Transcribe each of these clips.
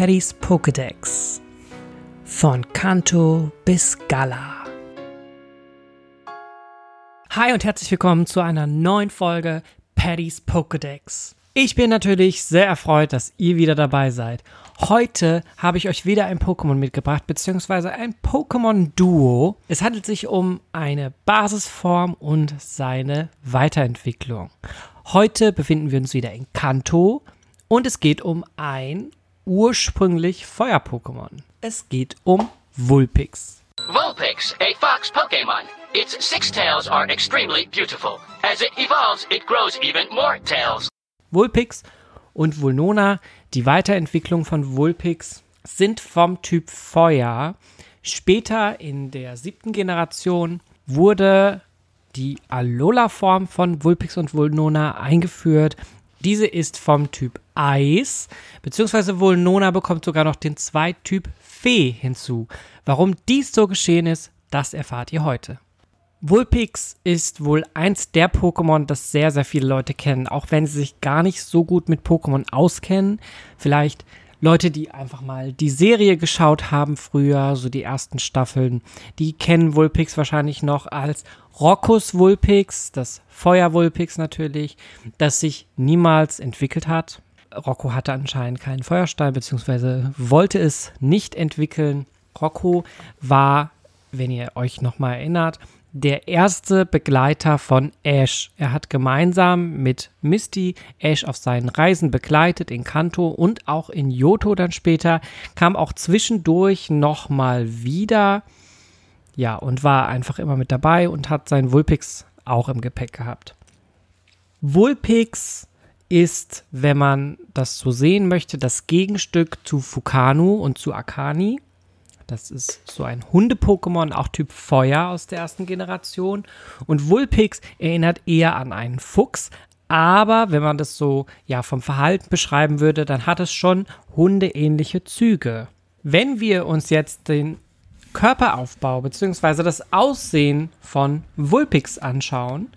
Paddys Pokédex. Von Kanto bis Gala. Hi und herzlich willkommen zu einer neuen Folge Paddys Pokédex. Ich bin natürlich sehr erfreut, dass ihr wieder dabei seid. Heute habe ich euch wieder ein Pokémon mitgebracht, beziehungsweise ein Pokémon-Duo. Es handelt sich um eine Basisform und seine Weiterentwicklung. Heute befinden wir uns wieder in Kanto und es geht um ein ursprünglich Feuer-Pokémon. Es geht um Vulpix. Vulpix, a fox Pokemon. Its six tails are extremely beautiful. As it evolves, it grows even more tails. Vulpix und Vulnona, die Weiterentwicklung von Vulpix, sind vom Typ Feuer. Später in der siebten Generation wurde die Alola-Form von Vulpix und Vulnona eingeführt. Diese ist vom Typ Eis, beziehungsweise Vulnona bekommt sogar noch den Zweittyp Fee hinzu. Warum dies so geschehen ist, das erfahrt ihr heute. Vulpix ist wohl eins der Pokémon, das sehr, sehr viele Leute kennen, auch wenn sie sich gar nicht so gut mit Pokémon auskennen. Vielleicht Leute, die einfach mal die Serie geschaut haben früher, so die ersten Staffeln, die kennen Vulpix wahrscheinlich noch als Rockus Vulpix, das Feuer Vulpix natürlich, das sich niemals entwickelt hat. Rocco hatte anscheinend keinen Feuerstein, beziehungsweise wollte es nicht entwickeln. Rocco war, wenn ihr euch nochmal erinnert, der erste Begleiter von Ash. Er hat gemeinsam mit Misty Ash auf seinen Reisen begleitet in Kanto und auch in Yoto dann später, kam auch zwischendurch nochmal wieder. Ja, und war einfach immer mit dabei und hat seinen Vulpix auch im Gepäck gehabt. Vulpix ist, wenn man das so sehen möchte, das Gegenstück zu Fukanu und zu Akani. Das ist so ein Hunde-Pokémon, auch Typ Feuer aus der ersten Generation. Und Vulpix erinnert eher an einen Fuchs. Aber wenn man das so ja vom Verhalten beschreiben würde, dann hat es schon hundeähnliche Züge. Wenn wir uns jetzt den Körperaufbau bzw. das Aussehen von Vulpix anschauen,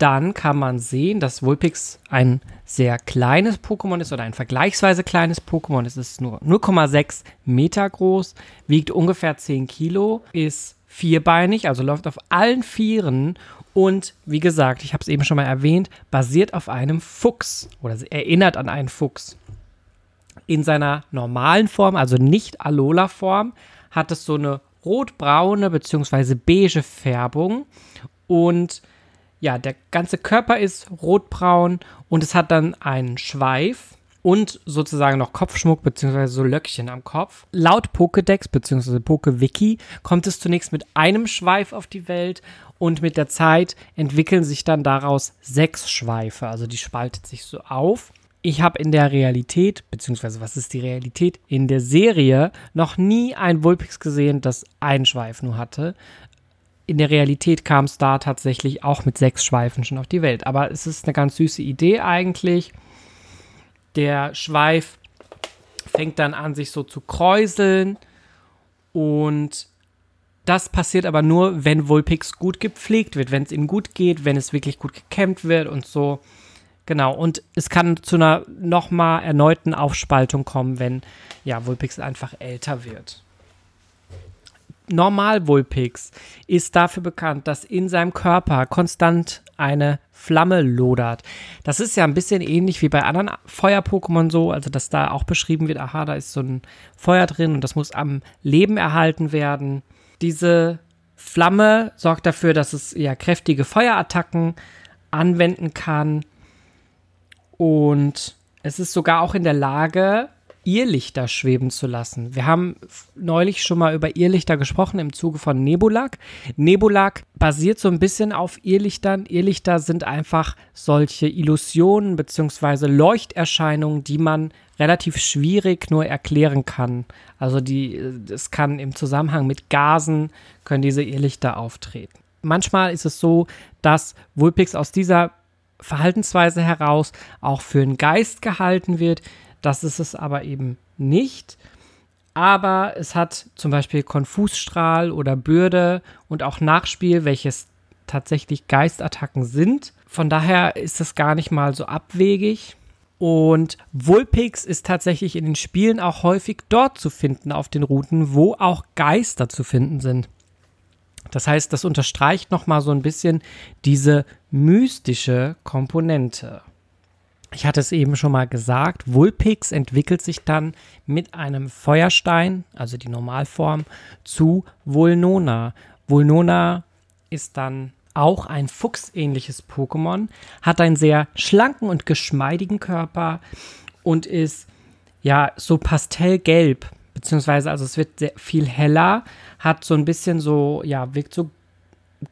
dann kann man sehen, dass Vulpix ein sehr kleines Pokémon ist oder ein vergleichsweise kleines Pokémon. Es ist nur 0,6 Meter groß, wiegt ungefähr 10 Kilo, ist vierbeinig, also läuft auf allen Vieren und wie gesagt, ich habe es eben schon mal erwähnt, basiert auf einem Fuchs oder erinnert an einen Fuchs. In seiner normalen Form, also nicht Alola-Form, hat es so eine rotbraune bzw. beige Färbung und ja, der ganze Körper ist rotbraun und es hat dann einen Schweif und sozusagen noch Kopfschmuck bzw. so Löckchen am Kopf. Laut Pokédex bzw. PokeWiki kommt es zunächst mit einem Schweif auf die Welt und mit der Zeit entwickeln sich dann daraus sechs Schweife. Also die spaltet sich so auf. Ich habe in der Realität, beziehungsweise was ist die Realität, in der Serie noch nie ein Vulpix gesehen, das einen Schweif nur hatte in der Realität kam Star tatsächlich auch mit sechs Schweifen schon auf die Welt. Aber es ist eine ganz süße Idee eigentlich. Der Schweif fängt dann an, sich so zu kräuseln. Und das passiert aber nur, wenn Vulpix gut gepflegt wird, wenn es ihm gut geht, wenn es wirklich gut gekämmt wird und so. Genau, und es kann zu einer nochmal erneuten Aufspaltung kommen, wenn ja, Vulpix einfach älter wird. Normal-Vulpix ist dafür bekannt, dass in seinem Körper konstant eine Flamme lodert. Das ist ja ein bisschen ähnlich wie bei anderen Feuer-Pokémon so, also dass da auch beschrieben wird, aha, da ist so ein Feuer drin und das muss am Leben erhalten werden. Diese Flamme sorgt dafür, dass es ja kräftige Feuerattacken anwenden kann und es ist sogar auch in der Lage, Irrlichter schweben zu lassen. Wir haben neulich schon mal über Irrlichter gesprochen im Zuge von Nebulak. Nebulak basiert so ein bisschen auf Irrlichtern. Irrlichter sind einfach solche Illusionen bzw. Leuchterscheinungen, die man relativ schwierig nur erklären kann. Also die, es kann im Zusammenhang mit Gasen können diese Irrlichter auftreten. Manchmal ist es so, dass Vulpix aus dieser Verhaltensweise heraus auch für einen Geist gehalten wird, das ist es aber eben nicht. Aber es hat zum Beispiel Konfusstrahl oder Bürde und auch Nachspiel, welches tatsächlich Geistattacken sind. Von daher ist es gar nicht mal so abwegig. Und Vulpix ist tatsächlich in den Spielen auch häufig dort zu finden auf den Routen, wo auch Geister zu finden sind. Das heißt, das unterstreicht nochmal so ein bisschen diese mystische Komponente. Ich hatte es eben schon mal gesagt, Vulpix entwickelt sich dann mit einem Feuerstein, also die Normalform, zu Vulnona. Vulnona ist dann auch ein fuchsähnliches Pokémon, hat einen sehr schlanken und geschmeidigen Körper und ist ja so pastellgelb, beziehungsweise also es wird sehr viel heller, hat so ein bisschen so, ja, wirkt so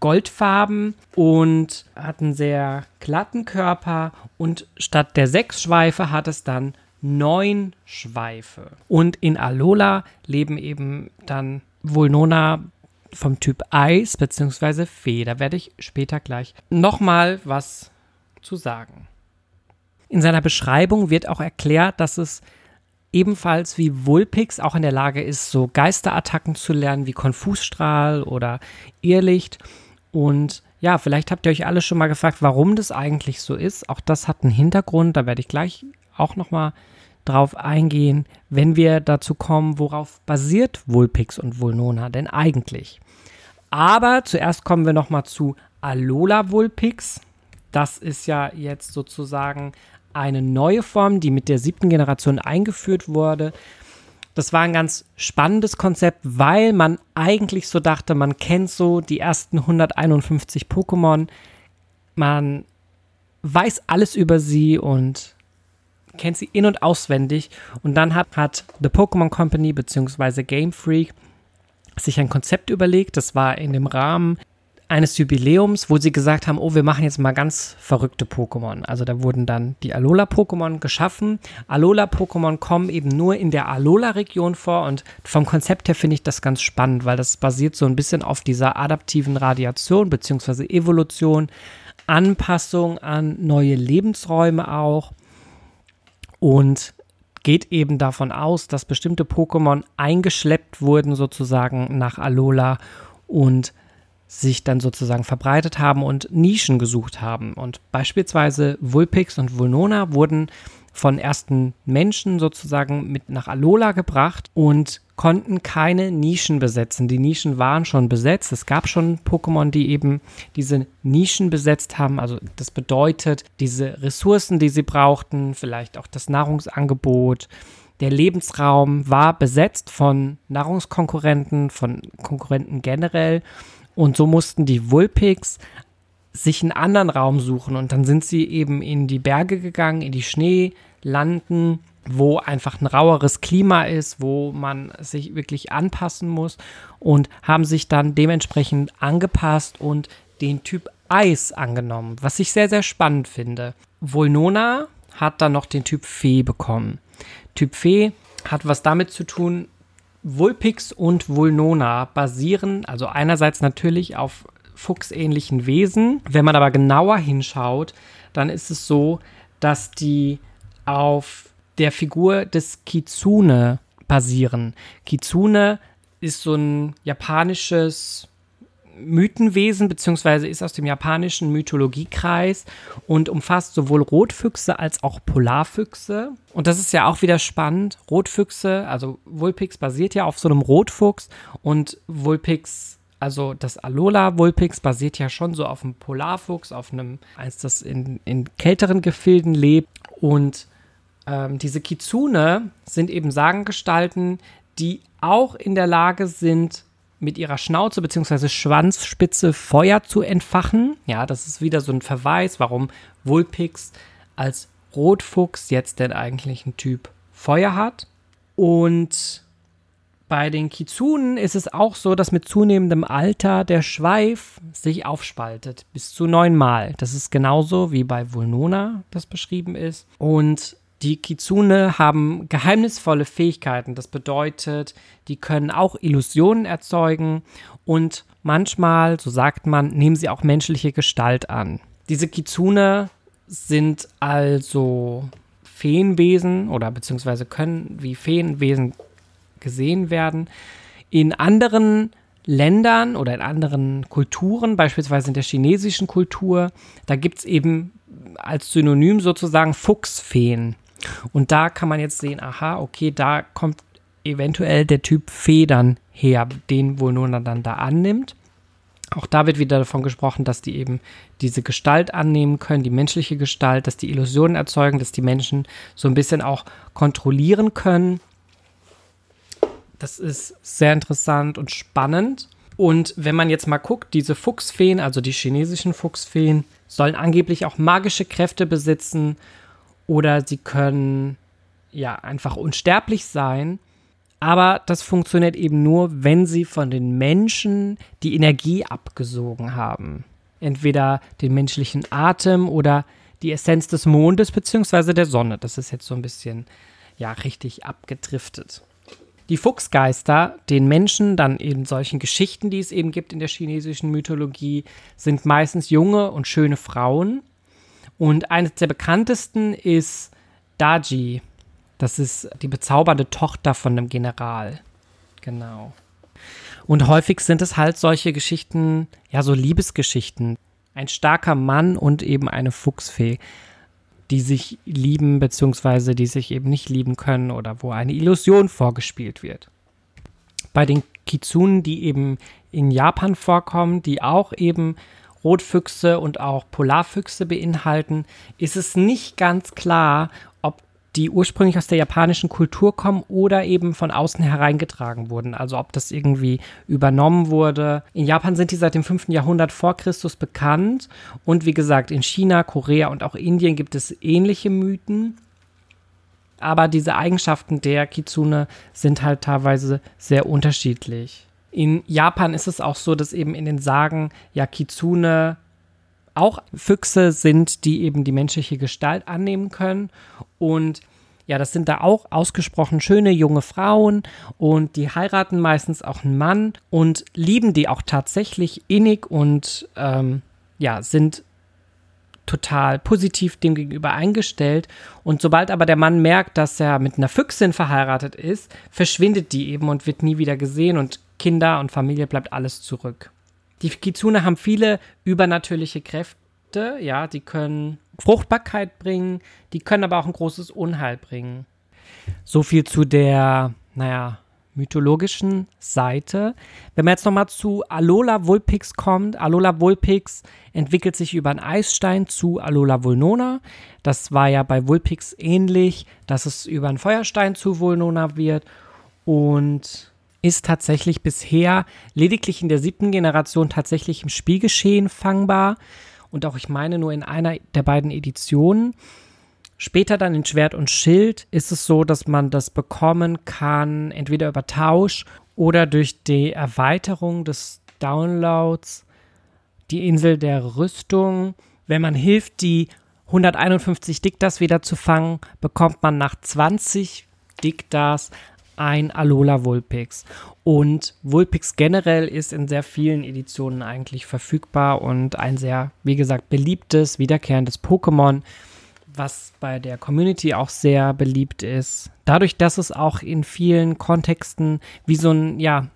goldfarben und hat einen sehr glatten Körper und statt der sechs Schweife hat es dann neun Schweife. Und in Alola leben eben dann Vulnona vom Typ Eis bzw. Fee. Da werde ich später gleich nochmal was zu sagen. In seiner Beschreibung wird auch erklärt, dass es ebenfalls wie Vulpix auch in der Lage ist, so Geisterattacken zu lernen wie Konfusstrahl oder Irrlicht. Und ja, vielleicht habt ihr euch alle schon mal gefragt, warum das eigentlich so ist. Auch das hat einen Hintergrund, da werde ich gleich auch nochmal drauf eingehen, wenn wir dazu kommen, worauf basiert Vulpix und Vulnona denn eigentlich. Aber zuerst kommen wir nochmal zu Alola Vulpix. Das ist ja jetzt sozusagen eine neue Form, die mit der siebten Generation eingeführt wurde. Das war ein ganz spannendes Konzept, weil man eigentlich so dachte, man kennt so die ersten 151 Pokémon, man weiß alles über sie und kennt sie in- und auswendig. Und dann hat, hat The Pokémon Company bzw. Game Freak sich ein Konzept überlegt. Das war in dem Rahmen eines Jubiläums, wo sie gesagt haben, oh, wir machen jetzt mal ganz verrückte Pokémon. Also da wurden dann die Alola-Pokémon geschaffen. Alola-Pokémon kommen eben nur in der Alola-Region vor und vom Konzept her finde ich das ganz spannend, weil das basiert so ein bisschen auf dieser adaptiven Radiation bzw. Evolution, Anpassung an neue Lebensräume auch und geht eben davon aus, dass bestimmte Pokémon eingeschleppt wurden sozusagen nach Alola und sich dann sozusagen verbreitet haben und Nischen gesucht haben. Und beispielsweise Vulpix und Vulnona wurden von ersten Menschen sozusagen mit nach Alola gebracht und konnten keine Nischen besetzen. Die Nischen waren schon besetzt. Es gab schon Pokémon, die eben diese Nischen besetzt haben. Also das bedeutet, diese Ressourcen, die sie brauchten, vielleicht auch das Nahrungsangebot, der Lebensraum war besetzt von Nahrungskonkurrenten, von Konkurrenten generell. Und so mussten die Vulpix sich einen anderen Raum suchen und dann sind sie eben in die Berge gegangen, in die Schneelanden, wo einfach ein raueres Klima ist, wo man sich wirklich anpassen muss und haben sich dann dementsprechend angepasst und den Typ Eis angenommen, was ich sehr, sehr spannend finde. Volnona hat dann noch den Typ Fee bekommen. Typ Fee hat was damit zu tun, Vulpix und Vulnona basieren also einerseits natürlich auf fuchsähnlichen Wesen. Wenn man aber genauer hinschaut, dann ist es so, dass die auf der Figur des Kitsune basieren. Kitsune ist so ein japanisches Mythenwesen, beziehungsweise ist aus dem japanischen Mythologiekreis und umfasst sowohl Rotfüchse als auch Polarfüchse. Und das ist ja auch wieder spannend. Rotfüchse, also Vulpix basiert ja auf so einem Rotfuchs und Vulpix also das Alola Vulpix basiert ja schon so auf einem Polarfuchs, auf einem, eins, das in, in kälteren Gefilden lebt. Und ähm, diese Kitsune sind eben Sagengestalten, die auch in der Lage sind, mit ihrer Schnauze bzw. Schwanzspitze Feuer zu entfachen. Ja, das ist wieder so ein Verweis, warum Vulpix als Rotfuchs jetzt denn eigentlich ein Typ Feuer hat. Und bei den Kizunen ist es auch so, dass mit zunehmendem Alter der Schweif sich aufspaltet, bis zu neunmal. Das ist genauso wie bei Vulnona das beschrieben ist. Und die Kitsune haben geheimnisvolle Fähigkeiten. Das bedeutet, die können auch Illusionen erzeugen und manchmal, so sagt man, nehmen sie auch menschliche Gestalt an. Diese Kitsune sind also Feenwesen oder beziehungsweise können wie Feenwesen gesehen werden. In anderen Ländern oder in anderen Kulturen, beispielsweise in der chinesischen Kultur, da gibt es eben als Synonym sozusagen Fuchsfeen. Und da kann man jetzt sehen, aha, okay, da kommt eventuell der Typ Federn her, den wohl nur dann da annimmt. Auch da wird wieder davon gesprochen, dass die eben diese Gestalt annehmen können, die menschliche Gestalt, dass die Illusionen erzeugen, dass die Menschen so ein bisschen auch kontrollieren können. Das ist sehr interessant und spannend. Und wenn man jetzt mal guckt, diese Fuchsfeen, also die chinesischen Fuchsfeen, sollen angeblich auch magische Kräfte besitzen oder sie können ja einfach unsterblich sein. Aber das funktioniert eben nur, wenn sie von den Menschen die Energie abgesogen haben. Entweder den menschlichen Atem oder die Essenz des Mondes bzw. der Sonne. Das ist jetzt so ein bisschen, ja, richtig abgedriftet. Die Fuchsgeister, den Menschen, dann in solchen Geschichten, die es eben gibt in der chinesischen Mythologie, sind meistens junge und schöne Frauen. Und eines der bekanntesten ist Daji, das ist die bezaubernde Tochter von einem General. Genau. Und häufig sind es halt solche Geschichten, ja, so Liebesgeschichten. Ein starker Mann und eben eine Fuchsfee, die sich lieben, beziehungsweise die sich eben nicht lieben können oder wo eine Illusion vorgespielt wird. Bei den Kitsunen, die eben in Japan vorkommen, die auch eben Rotfüchse und auch Polarfüchse beinhalten, ist es nicht ganz klar, die ursprünglich aus der japanischen Kultur kommen oder eben von außen hereingetragen wurden. Also ob das irgendwie übernommen wurde. In Japan sind die seit dem 5. Jahrhundert vor Christus bekannt. Und wie gesagt, in China, Korea und auch Indien gibt es ähnliche Mythen. Aber diese Eigenschaften der Kitsune sind halt teilweise sehr unterschiedlich. In Japan ist es auch so, dass eben in den Sagen ja Kitsune auch Füchse sind, die eben die menschliche Gestalt annehmen können. Und ja, das sind da auch ausgesprochen schöne junge Frauen und die heiraten meistens auch einen Mann und lieben die auch tatsächlich innig und ähm, ja, sind total positiv dem gegenüber eingestellt. Und sobald aber der Mann merkt, dass er mit einer Füchsin verheiratet ist, verschwindet die eben und wird nie wieder gesehen und Kinder und Familie bleibt alles zurück. Die Kitsune haben viele übernatürliche Kräfte, ja, die können Fruchtbarkeit bringen, die können aber auch ein großes Unheil bringen. So viel zu der, naja, mythologischen Seite. Wenn man jetzt nochmal zu Alola Vulpix kommt, Alola Vulpix entwickelt sich über einen Eisstein zu Alola Vulnona. Das war ja bei Vulpix ähnlich, dass es über einen Feuerstein zu Vulnona wird. Und ist tatsächlich bisher lediglich in der siebten Generation tatsächlich im Spielgeschehen fangbar und auch ich meine nur in einer der beiden Editionen. Später dann in Schwert und Schild ist es so, dass man das bekommen kann, entweder über Tausch oder durch die Erweiterung des Downloads, die Insel der Rüstung. Wenn man hilft, die 151 Diktas wieder zu fangen, bekommt man nach 20 Diktas ein Alola Vulpix. Und Vulpix generell ist in sehr vielen Editionen eigentlich verfügbar und ein sehr, wie gesagt, beliebtes, wiederkehrendes Pokémon, was bei der Community auch sehr beliebt ist. Dadurch, dass es auch in vielen Kontexten wie so ein, ja,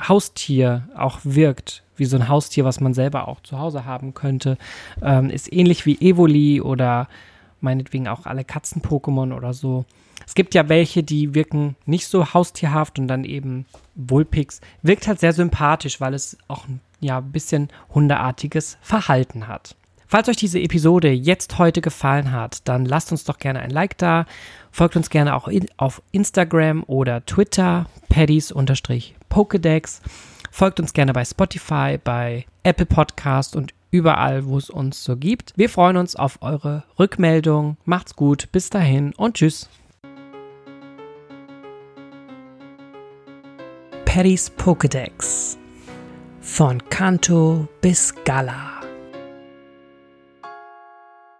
Haustier auch wirkt, wie so ein Haustier, was man selber auch zu Hause haben könnte, ähm, ist ähnlich wie Evoli oder meinetwegen auch alle Katzen-Pokémon oder so. Es gibt ja welche, die wirken nicht so haustierhaft und dann eben Vulpix wirkt halt sehr sympathisch, weil es auch ja ein bisschen hundeartiges Verhalten hat. Falls euch diese Episode jetzt heute gefallen hat, dann lasst uns doch gerne ein Like da. Folgt uns gerne auch in, auf Instagram oder Twitter, paddies-pokedex. Folgt uns gerne bei Spotify, bei Apple Podcast und überall, wo es uns so gibt. Wir freuen uns auf eure Rückmeldung. Macht's gut, bis dahin und tschüss. Paddy's Pokédex. Von Kanto bis Gala.